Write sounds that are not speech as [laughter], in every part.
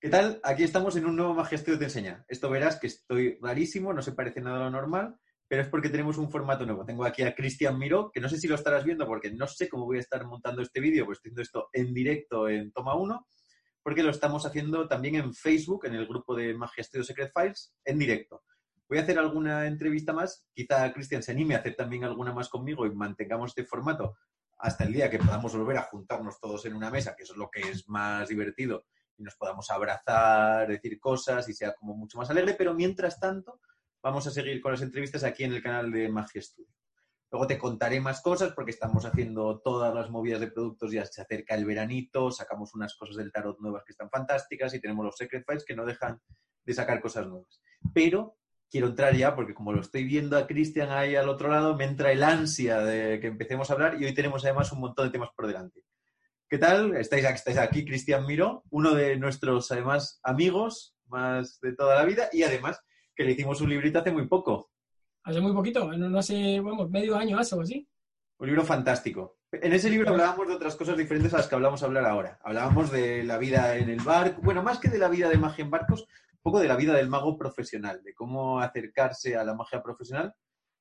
¿Qué tal? Aquí estamos en un nuevo Magisterio te enseña. Esto verás que estoy rarísimo, no se parece nada a lo normal, pero es porque tenemos un formato nuevo. Tengo aquí a Cristian Miró, que no sé si lo estarás viendo porque no sé cómo voy a estar montando este vídeo, pues estoy haciendo esto en directo en Toma 1, porque lo estamos haciendo también en Facebook, en el grupo de Magia Studio Secret Files, en directo. Voy a hacer alguna entrevista más, quizá Cristian se anime a hacer también alguna más conmigo y mantengamos este formato hasta el día que podamos volver a juntarnos todos en una mesa, que eso es lo que es más divertido, y nos podamos abrazar, decir cosas y sea como mucho más alegre, pero mientras tanto vamos a seguir con las entrevistas aquí en el canal de Magia Studio. Luego te contaré más cosas porque estamos haciendo todas las movidas de productos, ya se acerca el veranito, sacamos unas cosas del tarot nuevas que están fantásticas y tenemos los Secret Files que no dejan de sacar cosas nuevas. Pero quiero entrar ya porque como lo estoy viendo a Cristian ahí al otro lado, me entra el ansia de que empecemos a hablar y hoy tenemos además un montón de temas por delante. ¿Qué tal? Estáis aquí, estáis aquí Cristian Miro, uno de nuestros además amigos más de toda la vida y además que le hicimos un librito hace muy poco. Hace muy poquito, no, hace, vamos, medio año hace o así. Un libro fantástico. En ese libro hablábamos de otras cosas diferentes a las que hablamos a hablar ahora. Hablábamos de la vida en el barco, bueno, más que de la vida de magia en barcos, un poco de la vida del mago profesional, de cómo acercarse a la magia profesional.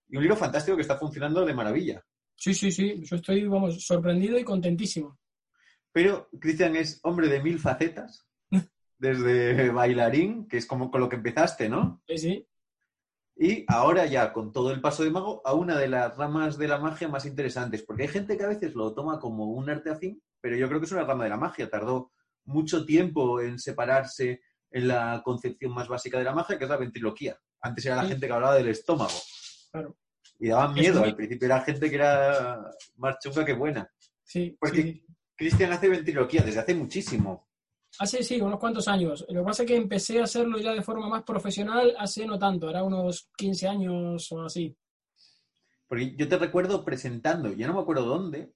Y un libro fantástico que está funcionando de maravilla. Sí, sí, sí. Yo estoy, vamos, sorprendido y contentísimo. Pero Cristian es hombre de mil facetas, [laughs] desde bailarín, que es como con lo que empezaste, ¿no? Sí, sí. Y ahora ya, con todo el paso de mago, a una de las ramas de la magia más interesantes, porque hay gente que a veces lo toma como un arte afín, pero yo creo que es una rama de la magia. Tardó mucho tiempo en separarse en la concepción más básica de la magia, que es la ventriloquía. Antes era la gente que hablaba del estómago. Claro. Y daban miedo. Al principio era gente que era más chunga que buena. Sí. Porque sí. Cristian hace ventriloquía desde hace muchísimo. Hace, sí, unos cuantos años. Lo que pasa es que empecé a hacerlo ya de forma más profesional hace no tanto, era unos 15 años o así. Porque yo te recuerdo presentando, ya no me acuerdo dónde.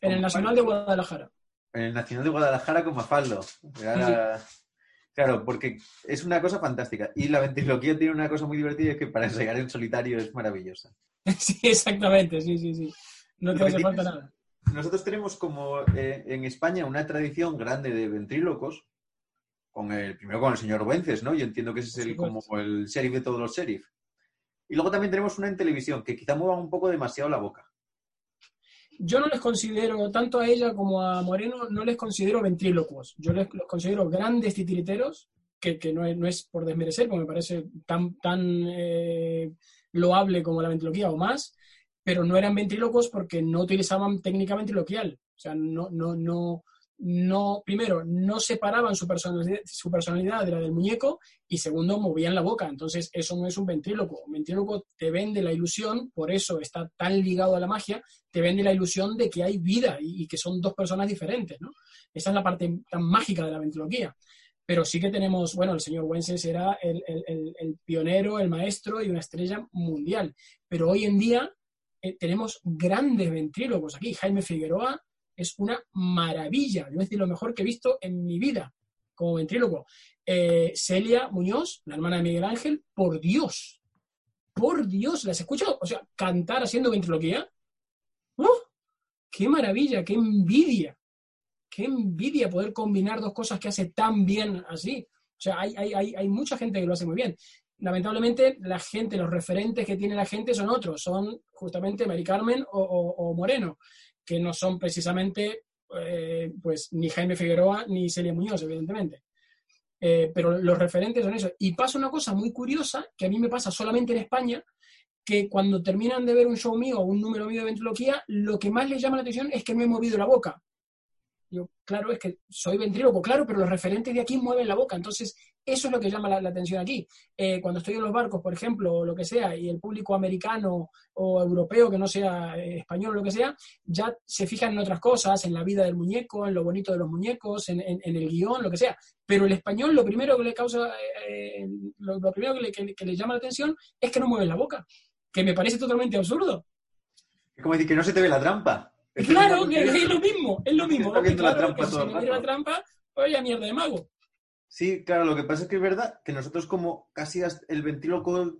En el Nacional de Guadalajara. En el Nacional de Guadalajara con Mafaldo. Era... Claro, porque es una cosa fantástica. Y la ventriloquía tiene una cosa muy divertida, es que para ensayar en solitario es maravillosa. [laughs] Sí, exactamente, sí, sí, sí. No te hace falta nada nosotros tenemos como eh, en España una tradición grande de ventrílocos, con el, primero con el señor Wences, ¿no? Yo entiendo que ese es el, como el sheriff de todos los sheriff. Y luego también tenemos una en televisión, que quizá mueva un poco demasiado la boca. Yo no les considero, tanto a ella como a Moreno, no les considero ventrílocos. Yo les, los considero grandes titiriteros, que, que no, es, no, es, por desmerecer, porque me parece tan, tan eh, loable como la ventriloquía o más, pero no eran ventrílocos porque no utilizaban técnica ventriloquial. O sea, no, no, no, no, primero, no separaban su personalidad, su personalidad de la del muñeco y segundo, movían la boca. Entonces, eso no es un ventríloco. Un ventríloco te vende la ilusión, por eso está tan ligado a la magia, te vende la ilusión de que hay vida y, que son dos personas diferentes, ¿no? Esa es la parte tan mágica de la ventriloquía. Pero sí que tenemos, bueno, el señor Wences era el, el, el pionero, el maestro y una estrella mundial. Pero hoy en día eh, tenemos grandes ventrílocos aquí. Jaime Figueroa es una maravilla, es decir, lo mejor que he visto en mi vida como ventríloco. Eh, Celia Muñoz, la hermana de Miguel Ángel, por Dios, por Dios, ¿las escucho? O sea, cantar haciendo ventriloquía. ¡Uh! ¡Qué maravilla! ¡Qué envidia! ¡Qué envidia poder combinar dos cosas que hace tan bien así! O sea, hay, hay, hay mucha gente que lo hace muy bien lamentablemente la gente, los referentes que tiene la gente son otros, son justamente Mari Carmen o, Moreno, que no son precisamente eh, pues ni Jaime Figueroa ni Celia Muñoz, evidentemente. Eh, pero los referentes son eso. Y pasa una cosa muy curiosa, que a mí me pasa solamente en España, que cuando terminan de ver un show mío o un número mío de ventriloquía, lo que más les llama la atención es que no he movido la boca. Yo, claro, es que soy ventríloco, claro, pero los referentes de aquí mueven la boca. Entonces, eso es lo que llama la, atención aquí. Eh, cuando estoy en los barcos, por ejemplo, o lo que sea, y el público americano o europeo, que no sea eh, español o lo que sea, ya se fijan en otras cosas, en la vida del muñeco, en lo bonito de los muñecos, en, el guion, lo que sea. Pero el español lo primero que le causa, eh, lo, primero que le, que le llama la atención es que no mueven la boca, que me parece totalmente absurdo. Es como decir que no se te ve la trampa. Es claro, que es lo mismo, es lo mismo. Está claro, la trampa todo el rato. la trampa, oye, mierda de mago. Sí, claro, lo que pasa es que es verdad que nosotros como casi el ventríloco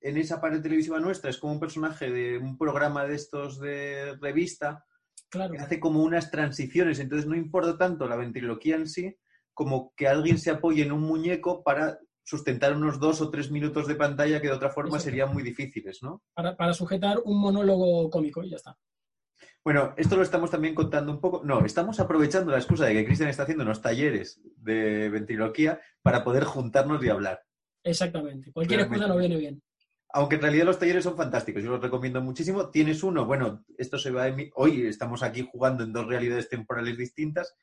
en esa pared televisiva nuestra es como un personaje de un programa de estos de revista claro. que hace como unas transiciones, entonces no importa tanto la ventriloquía en sí, como que alguien se apoye en un muñeco para sustentar unos dos o tres minutos de pantalla que de otra forma serían muy difíciles, ¿no? Para, sujetar un monólogo cómico y ya está. Bueno, esto lo estamos también contando un poco. No, estamos aprovechando la excusa de que Cristian está haciendo unos talleres de ventriloquía para poder juntarnos y hablar. Exactamente. Cualquier excusa nos viene bien. Aunque en realidad los talleres son fantásticos, yo los recomiendo muchísimo. Tienes uno, bueno, esto se va a Hoy estamos aquí jugando en dos realidades temporales distintas.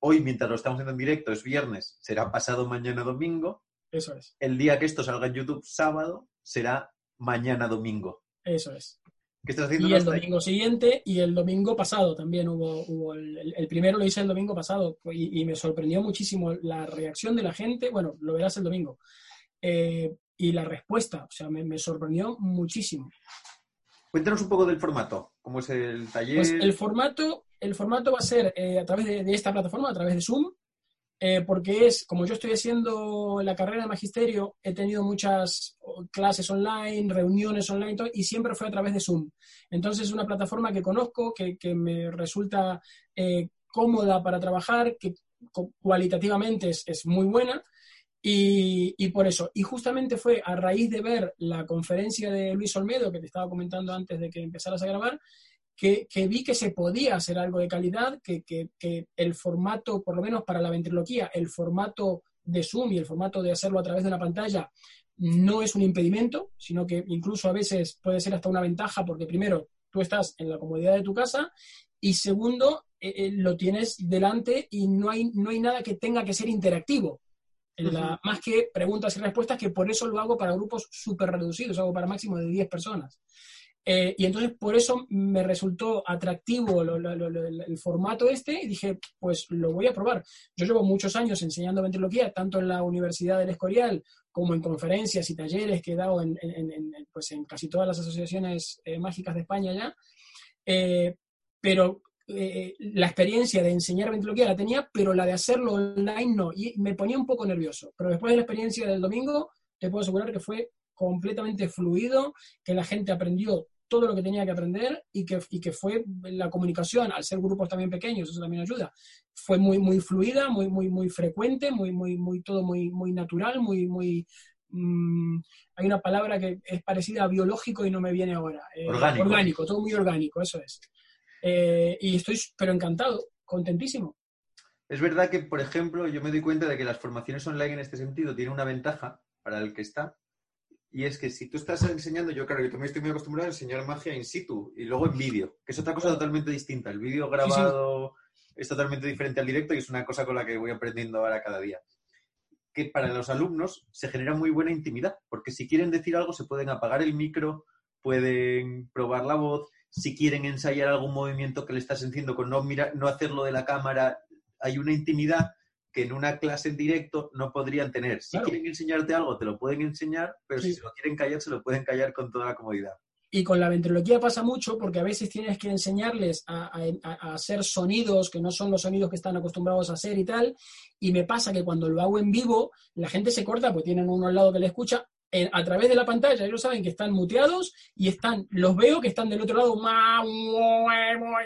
Hoy, mientras lo estamos haciendo en directo, es viernes, será pasado mañana domingo. Eso es. El día que esto salga en YouTube sábado será mañana domingo. Eso es. ¿Qué estás haciendo? Y el domingo siguiente y el domingo pasado también hubo, el, primero lo hice el domingo pasado y, me sorprendió muchísimo la reacción de la gente. Bueno, lo verás el domingo. Eh, y la respuesta, o sea, me, sorprendió muchísimo. Cuéntanos un poco del formato, cómo es el taller. Pues el formato, el formato va a ser eh, a través de, esta plataforma, a través de Zoom, eh, porque es, como yo estoy haciendo la carrera de magisterio, he tenido muchas clases online, reuniones online, y siempre fue a través de Zoom. Entonces es una plataforma que conozco, que, me resulta eh, cómoda para trabajar, que cualitativamente es, muy buena. Y, y, por eso, y justamente fue a raíz de ver la conferencia de Luis Olmedo, que te estaba comentando antes de que empezaras a grabar, que, vi que se podía hacer algo de calidad, que, el formato, por lo menos para la ventriloquía, el formato de Zoom y el formato de hacerlo a través de una pantalla no es un impedimento, sino que incluso a veces puede ser hasta una ventaja porque primero tú estás en la comodidad de tu casa y segundo eh, eh, lo tienes delante y no hay, no hay nada que tenga que ser interactivo. Más que preguntas y respuestas, que por eso lo hago para grupos súper reducidos, hago para máximo de 10 personas. Eh, y entonces por eso me resultó atractivo el formato este y dije, pues lo voy a probar. Yo llevo muchos años enseñando ventriloquía, tanto en la Universidad del Escorial como en conferencias y talleres que he dado en, pues en casi todas las asociaciones eh, mágicas de España ya. Eh, pero la experiencia de enseñar ventriloquía la tenía, pero la de hacerlo online no. Y me ponía un poco nervioso. Pero después de la experiencia del domingo, te puedo asegurar que fue completamente fluido, que la gente aprendió todo lo que tenía que aprender y que, y que fue la comunicación, al ser grupos también pequeños, eso también ayuda, fue muy, muy fluida, muy, muy, muy frecuente, muy, muy, muy, todo muy, muy natural, muy, muy, mm, hay una palabra que es parecida a biológico y no me viene ahora. Eh, orgánico. orgánico. todo muy orgánico, eso es. Eh, y estoy, pero encantado, contentísimo. Es verdad que, por ejemplo, yo me doy cuenta de que las formaciones online en este sentido tienen una ventaja para el que está, y es que si tú estás enseñando, yo claro, yo también estoy muy acostumbrado a enseñar magia in situ y luego en vídeo, que es otra cosa totalmente distinta. El vídeo grabado es totalmente diferente al directo y es una cosa con la que voy aprendiendo ahora cada día. Que para los alumnos se genera muy buena intimidad, porque si quieren decir algo se pueden apagar el micro, pueden probar la voz, si quieren ensayar algún movimiento que le estás haciendo con no, mira, no hacerlo de la cámara, hay una intimidad que en una clase en directo no podrían tener. Si quieren enseñarte algo, te lo pueden enseñar, pero si se lo quieren callar, se lo pueden callar con toda la comodidad. Y con la ventriloquía pasa mucho porque a veces tienes que enseñarles a, hacer sonidos que no son los sonidos que están acostumbrados a hacer y tal. Y me pasa que cuando lo hago en vivo, la gente se corta, pues tienen uno al lado que le escucha a través de la pantalla, ellos saben que están muteados y están, los veo que están del otro lado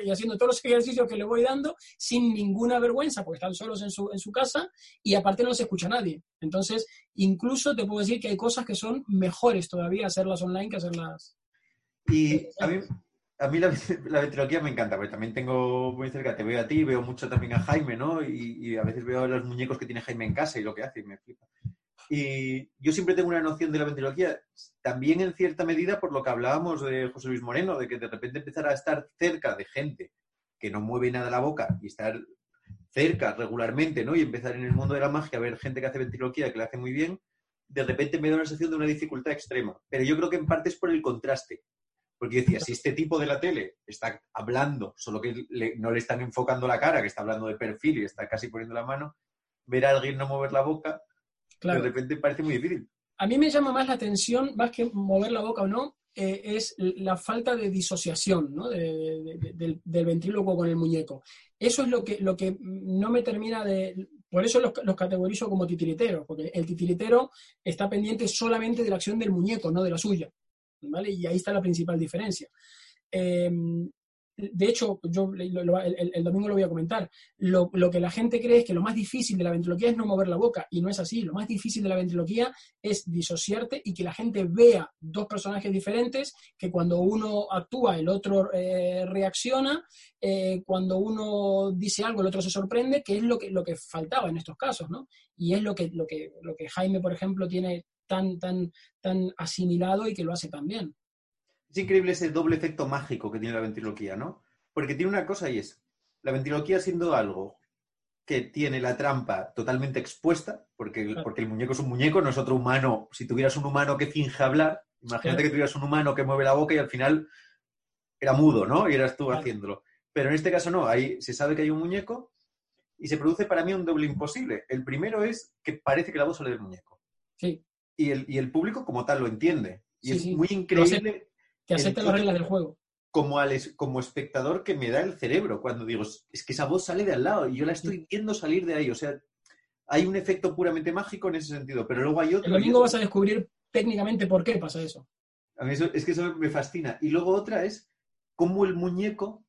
y haciendo todos los [laughs] ejercicios que les voy dando sin ninguna vergüenza, porque están solos en su, en su casa y aparte no se escucha nadie. Entonces, incluso te puedo decir que hay cosas que son mejores todavía hacerlas online que hacerlas. Y a mí, a mí la, [laughs] la me encanta, porque también tengo muy cerca, te veo a ti, veo mucho también a Jaime, ¿no? Y, y a veces veo los muñecos que tiene Jaime en casa y lo que hace y me flipa. Y yo siempre tengo una noción de la ventriloquía, también en cierta medida por lo que hablábamos de José Luis Moreno, de que de repente empezar a estar cerca de gente que no mueve nada la boca y estar cerca regularmente, ¿no? Y empezar en el mundo de la magia a ver gente que hace ventriloquía, que lo hace muy bien, de repente me da una sensación de una dificultad extrema. Pero yo creo que en parte es por el contraste. Porque decía, si este tipo de la tele está hablando, solo que no le están enfocando la cara, que está hablando de perfil y está casi poniendo la mano, ver a alguien no mover la boca, de repente parece muy difícil. A mí me llama más la atención, más que mover la boca o no, eh, es la falta de disociación ¿no? del, ventríloco con el muñeco. Eso es lo que, lo que no me termina de... Por eso los, categorizo como titiriteros, porque el titiritero está pendiente solamente de la acción del muñeco, no de la suya. ¿vale? Y ahí está la principal diferencia. Em, de hecho, yo el, domingo lo voy a comentar, lo, que la gente cree es que lo más difícil de la ventriloquía es no mover la boca, y no es así. Lo más difícil de la ventriloquía es disociarte y que la gente vea dos personajes diferentes, que cuando uno actúa, el otro eh, reacciona, eh, cuando uno dice algo, el otro se sorprende, que es lo que, lo que faltaba en estos casos, ¿no? Y es lo que, lo que, lo que Jaime, por ejemplo, tiene tan, tan, tan asimilado y que lo hace tan bien. Es increíble ese doble efecto mágico que tiene la ventriloquía, ¿no? Porque tiene una cosa y es, la ventriloquía siendo algo que tiene la trampa totalmente expuesta, porque el, porque el muñeco es un muñeco, no es otro humano. Si tuvieras un humano que finge hablar, imagínate que tuvieras un humano que mueve la boca y al final era mudo, ¿no? Y eras tú haciéndolo. Pero en este caso no, ahí se sabe que hay un muñeco y se produce para mí un doble imposible. El primero es que parece que la voz sale del muñeco. Sí. Y el, y el público como tal lo entiende. Y es muy increíble que acepta las reglas del juego. Como, al, como espectador que me da el cerebro cuando digo, es que esa voz sale de al lado y yo la estoy viendo salir de ahí. O sea, hay un efecto puramente mágico en ese sentido, pero luego hay otro. El domingo vas a descubrir técnicamente por qué pasa eso. A mí eso, es que eso me fascina. Y luego otra es cómo el muñeco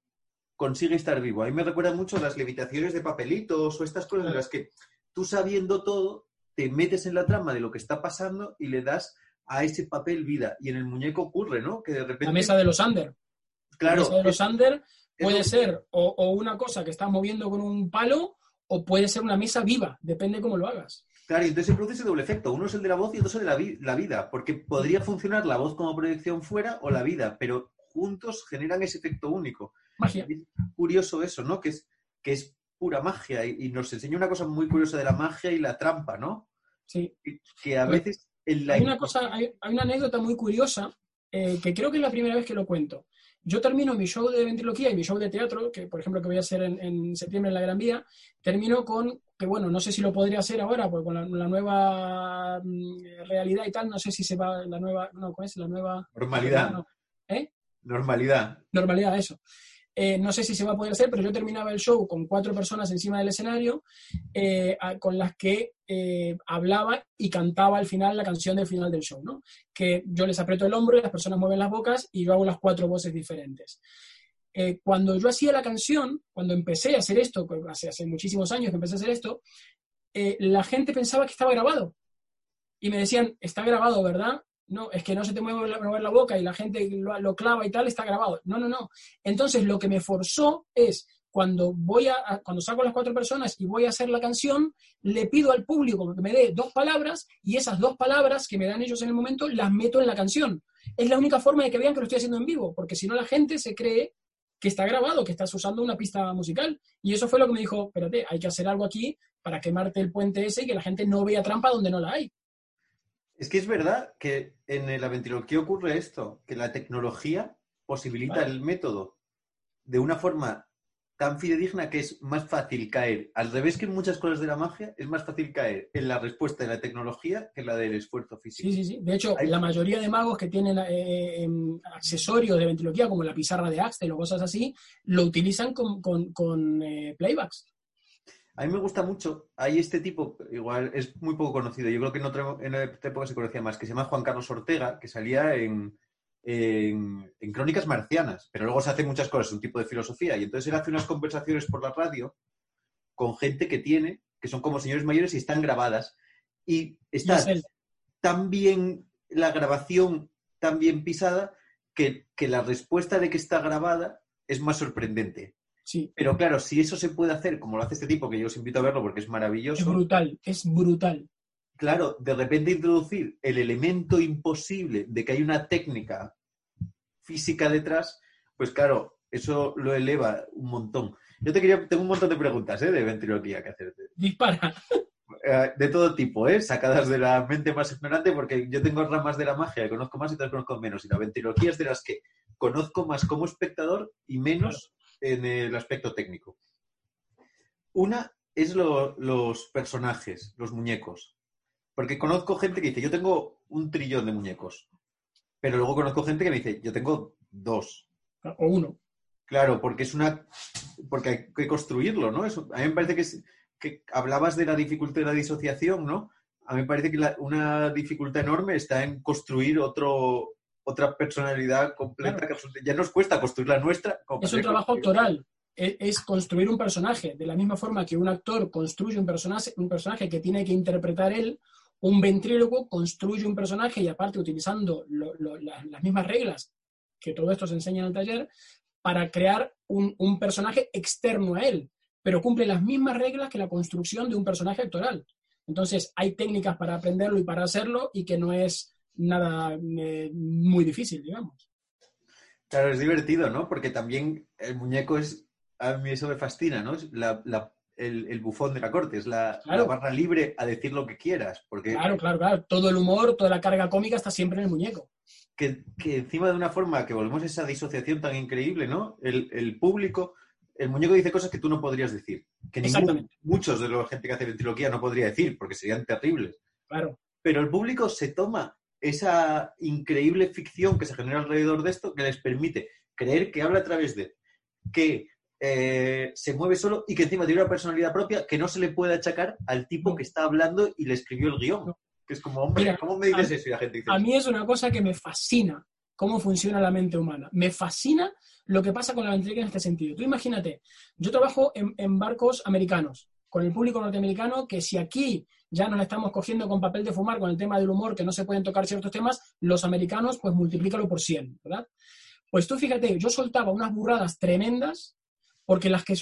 consigue estar vivo. A mí me recuerda mucho las levitaciones de papelitos o estas cosas en las que tú sabiendo todo, te metes en la trama de lo que está pasando y le das a ese papel vida. Y en el muñeco ocurre, ¿no? Que de repente... La mesa de los under. Claro. La mesa de los under puede ser o, una cosa que estás moviendo con un palo o puede ser una mesa viva, depende cómo lo hagas. Claro, y entonces se produce ese doble efecto. Uno es el de la voz y otro es el de la, vida, porque podría funcionar la voz como proyección fuera o la vida, pero juntos generan ese efecto único. Magia. curioso eso, ¿no? Que es, que es pura magia y, nos enseña una cosa muy curiosa de la magia y la trampa, ¿no? Sí. Que a pues hay, una cosa, hay, una anécdota muy curiosa eh, que creo que es la primera vez que lo cuento. Yo termino mi show de ventriloquía y mi show de teatro, que por ejemplo que voy a hacer en, septiembre en la Gran Vía, termino con, que bueno, no sé si lo podría hacer ahora, porque con la, nueva mm, realidad y tal, no sé si se va la nueva, no, ¿cuál es? La nueva... Normalidad. ¿Eh? Normalidad. Normalidad, eso. Eh, no sé si se va a poder hacer, pero yo terminaba el show con cuatro personas encima del escenario eh, con las que eh, hablaba y cantaba al final la canción del final del show, ¿no? Que yo les aprieto el hombro y las personas mueven las bocas y yo hago las cuatro voces diferentes. cuando yo hacía la canción, cuando empecé a hacer esto, hace, hace muchísimos años que empecé a hacer esto, la gente pensaba que estaba grabado. Y me decían, está grabado, ¿verdad? No, es que no se te mueve la, boca y la gente lo, clava y tal, está grabado. No, no, no. Entonces lo que me forzó es cuando voy a, cuando saco las cuatro personas y voy a hacer la canción, le pido al público que me dé dos palabras y esas dos palabras que me dan ellos en el momento las meto en la canción. Es la única forma de que vean que lo estoy haciendo en vivo, porque si no la gente se cree que está grabado, que estás usando una pista musical. Y eso fue lo que me dijo, espérate, hay que hacer algo aquí para quemarte el puente ese y que la gente no vea trampa donde no la hay. Es que es verdad que en la ventriloquía ocurre esto, que la tecnología posibilita el método de una forma tan fidedigna que es más fácil caer. Al revés que en muchas cosas de la magia, es más fácil caer en la respuesta de la tecnología que en la del esfuerzo físico. Sí, sí, sí. De hecho, la mayoría de magos que tienen eh, em, accesorios de ventriloquía, como la pizarra de Axel o cosas así, lo utilizan con, eh, playbacks. A mí me gusta mucho. Hay este tipo, igual es muy poco conocido. Yo creo que en otra, en otra época se conocía más, que se llama Juan Carlos Ortega, que salía en, en, Crónicas Marcianas, pero luego se hace muchas cosas, un tipo de filosofía. Y entonces él hace unas conversaciones por la radio con gente que tiene, que son como señores mayores y están grabadas. Y está tan bien la grabación, tan bien pisada, que, que la respuesta de que está grabada es más sorprendente. Sí. Pero claro, si eso se puede hacer como lo hace este tipo, que yo os invito a verlo porque es maravilloso. Es brutal, es brutal. Claro, de repente introducir el elemento imposible de que hay una técnica física detrás, pues claro, eso lo eleva un montón. Yo te quería, tengo un montón de preguntas ¿eh? de ventriloquía que hacerte. Dispara. Eh, de todo tipo, ¿eh? sacadas de la mente más ignorante, porque yo tengo ramas de la magia que conozco más y otras conozco menos. Y la ventriloquía es de las que conozco más como espectador y menos en el aspecto técnico. Una es los personajes, los muñecos. Porque conozco gente que dice, yo tengo un trillón de muñecos. Pero luego conozco gente que me dice, yo tengo dos. O uno. Claro, porque es una. porque hay que construirlo, ¿no? Eso, a mí me parece que, que hablabas de la dificultad de la disociación, ¿no? A mí me parece que una dificultad enorme está en construir otro, otra personalidad completa que ya nos cuesta construir la nuestra. Es un trabajo actoral. E, es, construir un personaje. De la misma forma que un actor construye un personaje, un personaje que tiene que interpretar él, un ventrílogo construye un personaje y aparte utilizando las mismas reglas que todo esto se enseña en el taller, para crear un, personaje externo a él, pero cumple las mismas reglas que la construcción de un personaje actoral. Entonces, hay técnicas para aprenderlo y para hacerlo y que no es nada eh, muy difícil, digamos. Claro, es divertido, ¿no? Porque también el muñeco es, a mí eso me fascina, ¿no? El, bufón de la corte, es la, barra libre a decir lo que quieras. Porque, claro, claro, claro. Todo el humor, toda la carga cómica está siempre en el muñeco. Que, encima de una forma que volvemos a esa disociación tan increíble, ¿no? El, público, el muñeco dice cosas que tú no podrías decir. Que muchos de la gente que hace ventriloquía no podría decir, porque serían terribles. Claro. Pero el público se toma esa increíble ficción que se genera alrededor de esto que les permite creer que habla a través de que eh, se mueve solo y que encima tiene una personalidad propia que no se le puede achacar al tipo que está hablando y le escribió el guion. Que es como, hombre, ¿cómo me dices eso? Y la gente dice, a mí es una cosa que me fascina cómo funciona la mente humana. Me fascina lo que pasa con la ventriloquia en este sentido. Tú imagínate, yo trabajo en barcos americanos con el público norteamericano que si aquí ya nos estamos cogiendo con papel de fumar con el tema del humor, que no se pueden tocar ciertos temas, los americanos, pues multiplícalo por 100, ¿verdad? Pues tú fíjate, yo soltaba unas burradas tremendas, porque las que,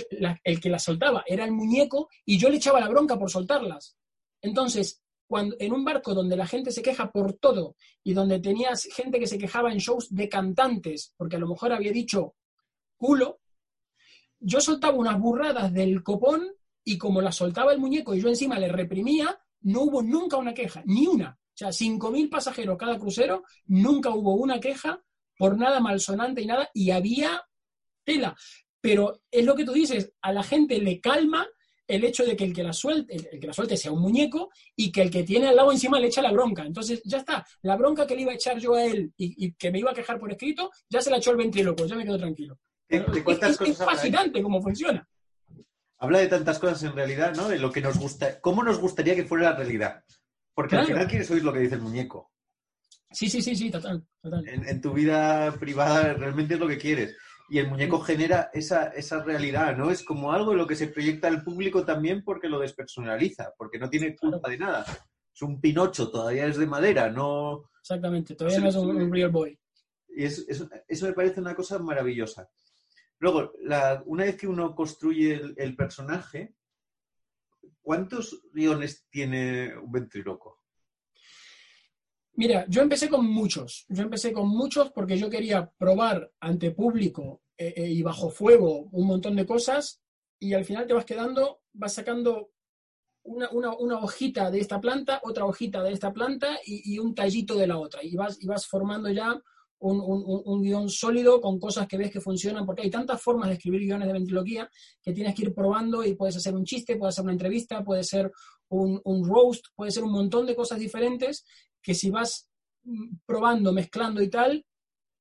el que las soltaba era el muñeco y yo le echaba la bronca por soltarlas. Entonces, cuando, en un barco donde la gente se queja por todo y donde tenías gente que se quejaba en shows de cantantes, porque a lo mejor había dicho culo, yo soltaba unas burradas del copón y como la soltaba el muñeco y yo encima le reprimía, no hubo nunca una queja, ni una. O sea, 5.000 pasajeros cada crucero, nunca hubo una queja por nada malsonante y nada, y había tela. Pero es lo que tú dices, a la gente le calma el hecho de que el que la suelte, el, que la suelte sea un muñeco y que el que tiene al lado encima le echa la bronca. Entonces, ya está. La bronca que le iba a echar yo a él y, que me iba a quejar por escrito, ya se la echó el ventríloco, ya me quedo tranquilo. es, es fascinante cómo funciona habla de tantas cosas en realidad, ¿no? De lo que nos gusta, cómo nos gustaría que fuera la realidad. Porque al final quieres oír lo que dice el muñeco. Sí, sí, sí, sí, total. total. En, tu vida privada realmente es lo que quieres. Y el muñeco genera esa, esa realidad, ¿no? Es como algo en lo que se proyecta al público también porque lo despersonaliza, porque no tiene culpa de nada. Es un pinocho, todavía es de madera, no... Exactamente, todavía no es un, real boy. Y eso me parece una cosa maravillosa. Luego, una vez que uno construye el, personaje, ¿cuántos guiones tiene un ventriloco? Mira, yo empecé con muchos. Yo empecé con muchos porque yo quería probar ante público eh, eh, y bajo fuego un montón de cosas y al final te vas quedando, vas sacando una, hojita de esta planta, otra hojita de esta planta y, un tallito de la otra. Y vas, y vas formando ya un, guion sólido con cosas que ves que funcionan, porque hay tantas formas de escribir guiones de ventriloquía que tienes que ir probando y puedes hacer un chiste, puedes hacer una entrevista, puede ser un, roast, puede ser un montón de cosas diferentes que si vas mm, probando, mezclando y tal,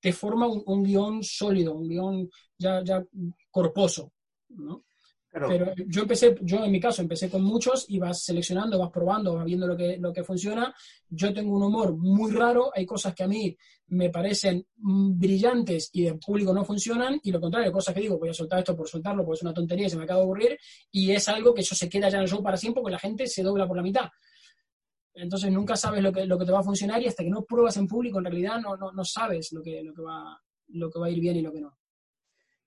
te forma un, guion sólido, un guion ya, ya corposo, ¿no? Pero yo empecé, yo en mi caso empecé con muchos y vas seleccionando, vas probando, vas viendo lo que, lo que funciona. Yo tengo un humor muy raro, hay cosas que a mí me parecen brillantes y en público no funcionan, y lo contrario, hay cosas que digo, voy a soltar esto por soltarlo porque es una tontería y se me acaba de aburrir, y es algo que eso se queda ya en el show para siempre porque la gente se dobla por la mitad. Entonces nunca sabes lo que, lo que te va a funcionar y hasta que no pruebas en público en realidad no, no, no sabes lo que, lo, que va, lo que va a ir bien y lo que no.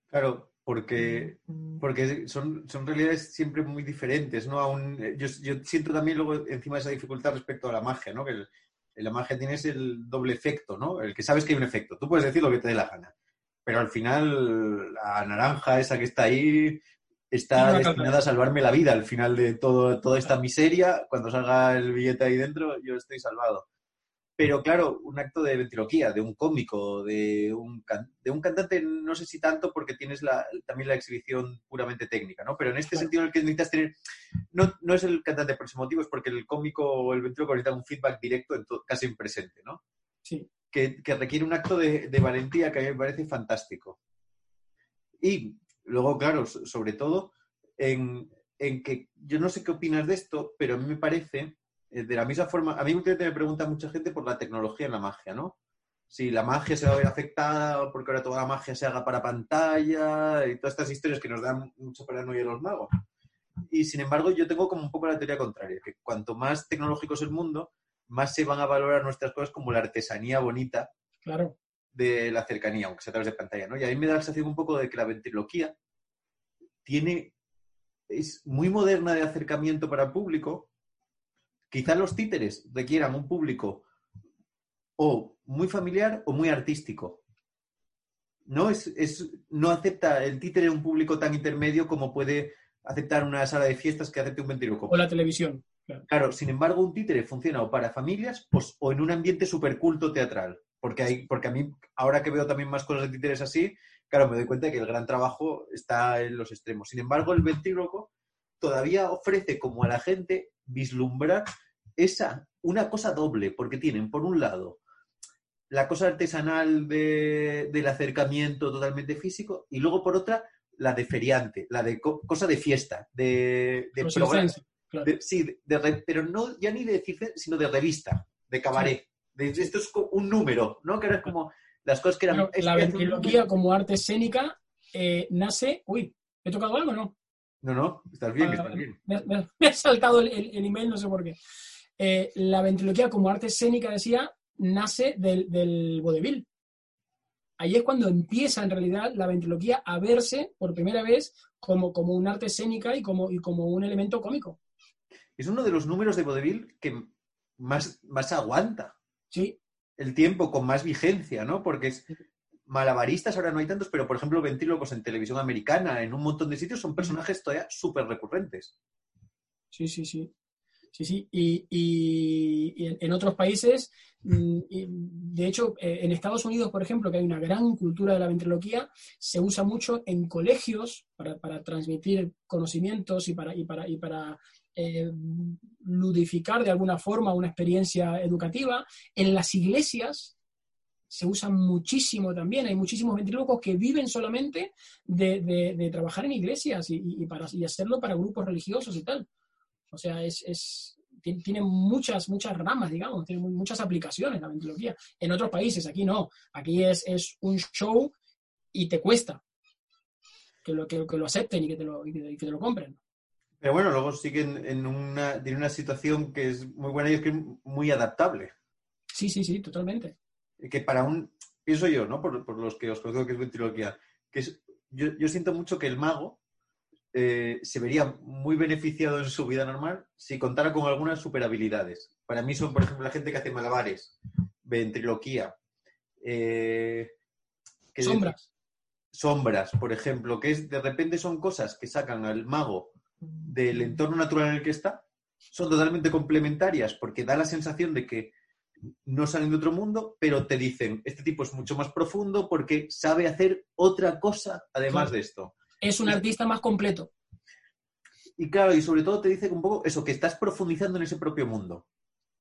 Claro, porque, mm. porque son, son realidades siempre muy diferentes, ¿no? Aún, eh, yo, yo, siento también luego encima esa dificultad respecto a la magia, ¿no? Que el, la magia tienes el doble efecto, ¿no? El que sabes que hay un efecto. Tú puedes decir lo que te dé la gana, pero al final la naranja esa que está ahí está destinada a salvarme la vida al final de todo, toda esta miseria. Cuando salga el billete ahí dentro, yo estoy salvado. Pero claro, un acto de ventriloquía, de un cómico, de un, de un cantante, no sé si tanto porque tienes la, también la exhibición puramente técnica, ¿no? Pero en este sentido en el que necesitas tener, no, no es el cantante por ese motivo, es porque el cómico o el ventriloquio necesita un feedback directo, en casi en presente, ¿no? Sí. Que, que requiere un acto de, de, valentía que a mí me parece fantástico. Y luego, claro, sobre todo, en, en que yo no sé qué opinas de esto, pero a mí me parece eh, de la misma forma, a mí me pregunta mucha gente por la tecnología en la magia, ¿no? si la magia se va a ver afectada porque ahora toda la magia se haga para pantalla y todas estas historias que nos dan mucho paranoia a los magos. Y sin embargo, yo tengo como un poco la teoría contraria, que cuanto más tecnológico es el mundo, más se van a valorar nuestras cosas como la artesanía bonita Claro. De la cercanía, aunque sea a través de pantalla, ¿no? Y a mí me da la sensación un poco de que la ventriloquía tiene, es muy moderna de acercamiento para el público. Quizás los títeres requieran un público o muy familiar o muy artístico. No, es, es- no acepta el títere un público tan intermedio como puede aceptar una sala de fiestas que acepte un ventríloco. O la televisión. Claro. Claro, sin embargo, un títere funciona o para familias pues, o en un ambiente súper culto teatral. Porque, hay, porque a mí, ahora que veo también más cosas de títeres así, claro, me doy cuenta de que el gran trabajo está en los extremos. Sin embargo, el ventríloco todavía ofrece como a la gente vislumbrar esa, una cosa doble, porque tienen, por un lado, la cosa artesanal de- del acercamiento totalmente físico y luego, por otra, la de feriante, la de co- cosa de fiesta, de, programa- claro. sí, de- pero no ya ni de decir, sino de revista, de cabaret. Esto es un número, ¿no? Que eran como las cosas que eran... La ventriloquía como arte escénica eh, nace. Uy, ¿he tocado algo o no? No, no, estás bien, Ah, estás bien. Me, me- me ha saltado el, el- el email, no sé por qué. Eh, la ventriloquía como arte escénica, decía, nace del, del vodevil. Ahí es cuando empieza en realidad la ventriloquía a verse por primera vez como, como un arte escénica y como, y como un elemento cómico. Es uno de los números de vodevil que más, más aguanta Sí, el tiempo, con más vigencia, ¿no? Porque es... Malabaristas ahora no hay tantos, pero por ejemplo, ventrílocos en televisión americana, en un montón de sitios, son personajes todavía súper recurrentes. sí, sí, sí. Sí, sí. Y, y- y en, otros países, mm, y, de hecho, eh, en Estados Unidos, por ejemplo, que hay una gran cultura de la ventriloquía, se usa mucho en colegios para, para transmitir conocimientos y para, y para, y para eh, ludificar de alguna forma una experiencia educativa. En las iglesias se usa muchísimo también. Hay muchísimos ventrílocos que viven solamente de, de- trabajar en iglesias y, para, y hacerlo para grupos religiosos y tal. O sea, es, es- ti- tiene muchas, muchas ramas, digamos, tiene mu- muchas aplicaciones la ventriloquía. En otros países, aquí no. Aquí es, es un show y te cuesta que lo, que, lo acepten y que te lo, que te lo compren. Pero bueno, luego siguen en una, tiene una situación que es muy buena y es que es muy adaptable. Sí, sí, sí, totalmente. que para un, pienso yo, ¿no? Por, por los que os conozco que es ventriloquía, que es, yo, yo siento mucho que el mago eh, se vería muy beneficiado en su vida normal si contara con algunas super habilidades. Para mí son, por ejemplo, la gente que hace malabares, ventriloquía, eh, que de- Sombras. sombras, por ejemplo, que es de repente son cosas que sacan al mago del entorno natural en el que está, son totalmente complementarias porque da la sensación de que no salen de otro mundo, pero te dicen, este tipo es mucho más profundo porque sabe hacer otra cosa además de esto. Es un artista más completo. Y claro, y sobre todo te dice un poco eso, que estás profundizando en ese propio mundo.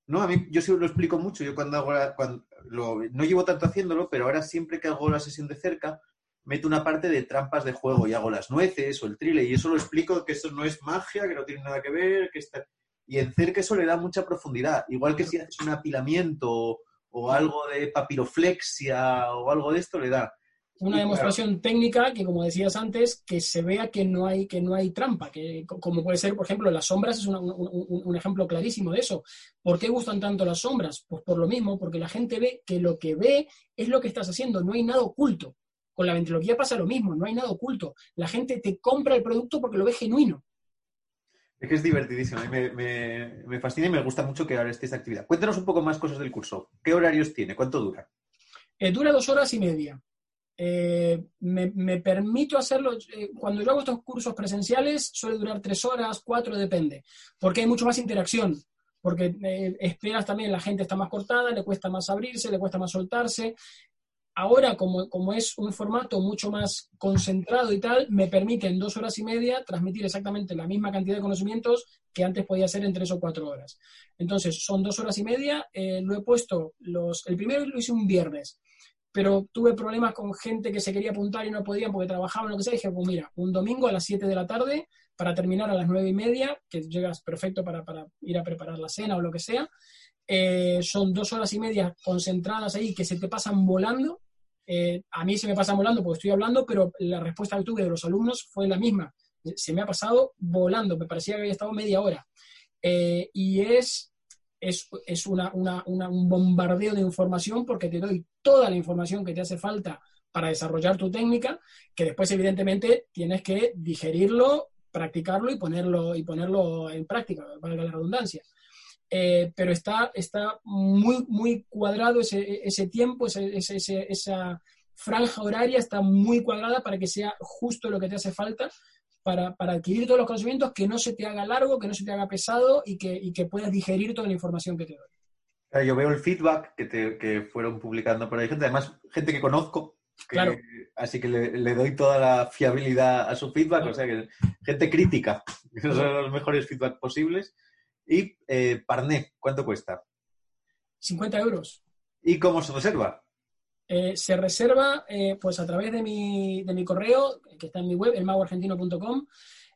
¿No? A mí, yo sí lo explico mucho, yo cuando hago la- cuando, lo- no llevo tanto haciéndolo, pero ahora siempre que hago la sesión de cerca, meto una parte de trampas de juego y hago las nueces o el trile, y eso lo explico que eso no es magia, que no tiene nada que ver, que está... Y en cerca eso le da mucha profundidad, igual que si haces un apilamiento o, algo de papiroflexia o algo de esto, le da. Una demostración técnica que, como decías antes, que se vea que no hay, que no hay trampa, que co- como puede ser, por ejemplo, las sombras es una- un- un ejemplo clarísimo de eso. ¿Por qué gustan tanto las sombras? Pues por lo mismo, porque la gente ve que lo que ve es lo que estás haciendo, no hay nada oculto. Con la ventriloquía pasa lo mismo, no hay nada oculto. La gente te compra el producto porque lo ve genuino. Es que es divertidísimo, mí me, me- me fascina y me gusta mucho que ahora esté esta actividad. Cuéntanos un poco más cosas del curso. ¿Qué horarios tiene? ¿Cuánto dura? Eh, dura dos horas y media. Eh, me, me permito hacerlo, eh, cuando yo hago estos cursos presenciales, suele durar tres horas, cuatro, depende, porque hay mucho más interacción, porque eh, esperas también, la gente está más cortada, le cuesta más abrirse, le cuesta más soltarse. Ahora, como, como es un formato mucho más concentrado y tal, me permite en dos horas y media transmitir exactamente la misma cantidad de conocimientos que antes podía hacer en tres o cuatro horas. Entonces, son dos horas y media, eh, lo he puesto, los, el primero lo hice un viernes, pero tuve problemas con gente que se quería apuntar y no podían porque trabajaban, lo que sea. Dije, pues mira, un domingo a las 7 de la tarde para terminar a las nueve y media, que llegas perfecto para, para ir a preparar la cena o lo que sea. Eh, son dos horas y media concentradas ahí que se te pasan volando. Eh, a mí se me pasa volando porque estoy hablando, pero la respuesta que tuve de los alumnos fue la misma. Se me ha pasado volando, me parecía que había estado media hora. Eh, y es, es, es una, una, un bombardeo de información porque te doy toda la información que te hace falta para desarrollar tu técnica, que después evidentemente tienes que digerirlo, practicarlo y ponerlo, y ponerlo en práctica, para la redundancia. Eh, pero está, está muy, muy cuadrado ese, ese tiempo, ese, ese, esa franja horaria está muy cuadrada para que sea justo lo que te hace falta para, para, adquirir todos los conocimientos, que no se te haga largo, que no se te haga pesado y que, y que puedas digerir toda la información que te doy. Yo veo el feedback que, te, que fueron publicando por ahí, gente, además gente que conozco, claro. así que le, le, doy toda la fiabilidad a su feedback, o sea que gente crítica, [laughs] que son los mejores feedback posibles. Y eh, Parné, ¿cuánto cuesta? 50 euros. ¿Y cómo se reserva? Eh, se reserva eh, pues a través de mi, de mi correo, que está en mi web, elmagoargentino.com,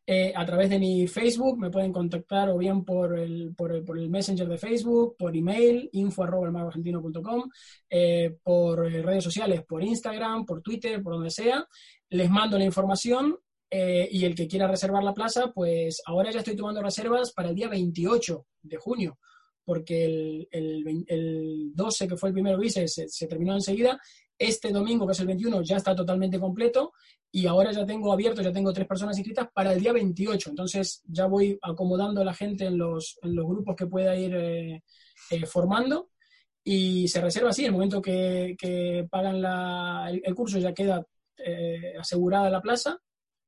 eh, a través de mi Facebook, me pueden contactar o bien por el, por el, por el Messenger de Facebook, por email, info.elmagoargentino.com, eh, por redes sociales, por Instagram, por Twitter, por donde sea. Les mando la información eh, y el que quiera reservar la plaza, pues ahora ya estoy tomando reservas para el día 28 de junio, porque el, el, el 12, que fue el primero que hice, se, terminó enseguida. Este domingo, que es el 21, ya está totalmente completo y ahora ya tengo abierto, ya tengo tres personas inscritas para el día 28. Entonces ya voy acomodando a la gente en los, en grupos que pueda ir eh, eh, formando y se reserva así. El momento que, pagan la, el, curso ya queda asegurada la plaza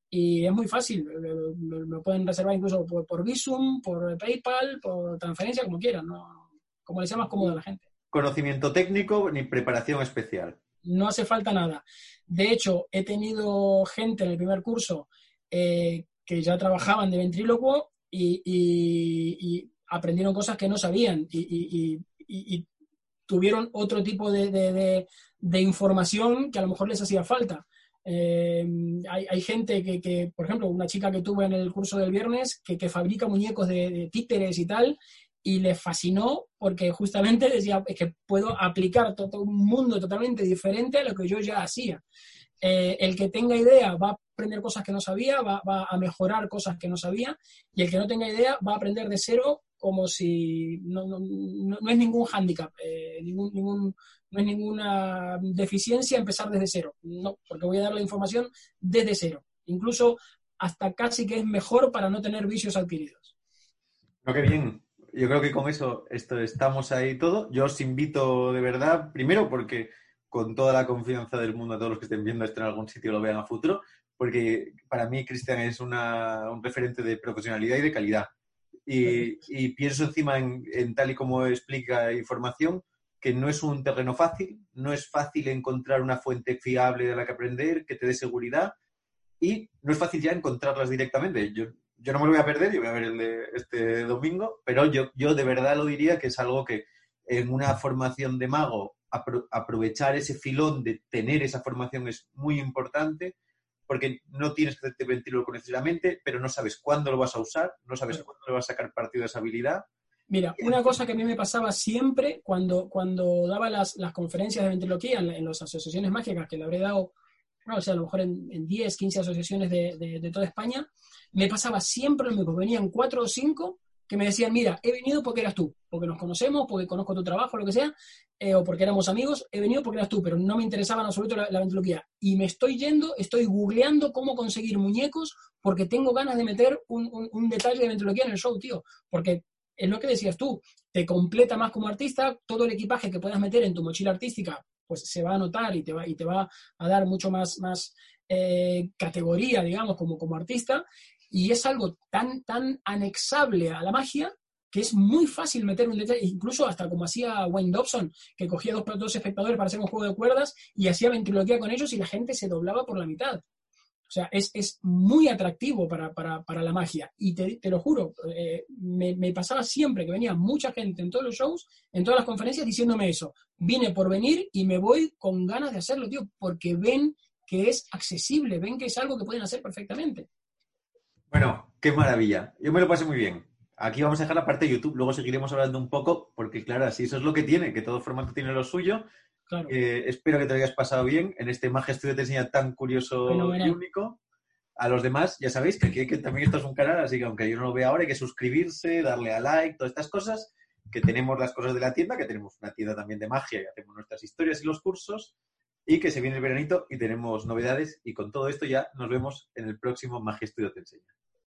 y es muy fácil, me pueden reservar incluso por, por, Visum, por PayPal, por transferencia, como quieran, ¿no? como les sea más cómodo a la gente. Conocimiento técnico ni preparación especial. No hace falta nada. De hecho, he tenido gente en el primer curso eh, que ya trabajaban de ventrílocuo y, y, y, aprendieron cosas que no sabían y, y tuvieron otro tipo de, de, de, de información que a lo mejor les hacía falta. Eh, hay, gente que, por ejemplo, una chica que tuve en el curso del viernes que, fabrica muñecos de, títeres y tal, y le fascinó porque justamente [laughs] decía que puedo aplicar todo un mundo totalmente diferente a lo que yo ya hacía. Eh, el que tenga idea va a aprender cosas que no sabía, va, a mejorar cosas que no sabía, y el que no tenga idea va a aprender de cero como si no, es ningún hándicap, eh, ningún, no es ninguna deficiencia empezar desde cero. No, porque voy a dar la información desde cero. Incluso hasta casi que es mejor para no tener vicios adquiridos. No, qué bien. Yo creo que con eso esto, estamos ahí todo. Yo os invito de verdad, primero porque con toda la confianza del mundo a todos los que estén viendo esto en algún sitio lo vean a futuro, porque para mí Cristian es una, un referente de profesionalidad y de calidad. Y, y pienso encima en, en, tal y como explica información, que no es un terreno fácil, no es fácil encontrar una fuente fiable de la que aprender, que te dé seguridad, y no es fácil ya encontrarlas directamente. Yo, yo no me lo voy a perder, yo voy a ver el de este domingo, pero yo, yo de verdad lo diría que es algo que en una formación de mago apro aprovechar ese filón de tener esa formación es muy importante porque no tienes que hacerte ventríloco necesariamente, pero no sabes cuándo lo vas a usar, no sabes cuándo le vas a sacar partido de esa habilidad Mira, una cosa que a mí me pasaba siempre cuando, cuando daba las, las conferencias de ventriloquía en, en, las asociaciones mágicas, que le habré dado, no o sea, a lo mejor en, en 10, 15 asociaciones de, de, toda España, me pasaba siempre lo mismo. Venían cuatro o cinco que me decían, mira, he venido porque eras tú, porque nos conocemos, porque conozco tu trabajo, lo que sea, eh, o porque éramos amigos, he venido porque eras tú, pero no me interesaba en absoluto la, la ventriloquía. Y me estoy yendo, estoy googleando cómo conseguir muñecos porque tengo ganas de meter un, un, un detalle de ventriloquía en el show, tío. Porque es lo que decías tú, te completa más como artista, todo el equipaje que puedas meter en tu mochila artística, pues se va a notar y te va, y te va a dar mucho más, más eh, categoría, digamos, como, como artista, y es algo tan, tan anexable a la magia que es muy fácil meter un detalle, incluso hasta como hacía Wayne Dobson, que cogía dos, dos espectadores para hacer un juego de cuerdas y hacía ventriloquía con ellos y la gente se doblaba por la mitad. O sea, es, es muy atractivo para, para, para, la magia. Y te, te lo juro, eh, me, me, pasaba siempre que venía mucha gente en todos los shows, en todas las conferencias, diciéndome eso. Vine por venir y me voy con ganas de hacerlo, tío, porque ven que es accesible, ven que es algo que pueden hacer perfectamente. Bueno, qué maravilla. Yo me lo pasé muy bien. aquí vamos a dejar la parte de YouTube, luego seguiremos hablando un poco, porque claro, así eso es lo que tiene, que todo formato tiene lo suyo. Eh, espero que te lo hayas pasado bien en este Magia Estudio te enseña tan curioso y único. A los demás, ya sabéis que aquí que también esto es un canal, así que aunque yo no lo vea ahora, hay que suscribirse, darle a like, todas estas cosas, que tenemos las cosas de la tienda, que tenemos una tienda también de magia y hacemos nuestras historias y los cursos, y que se viene el veranito y tenemos novedades, y con todo esto ya nos vemos en el próximo Magia Estudio Te Enseña.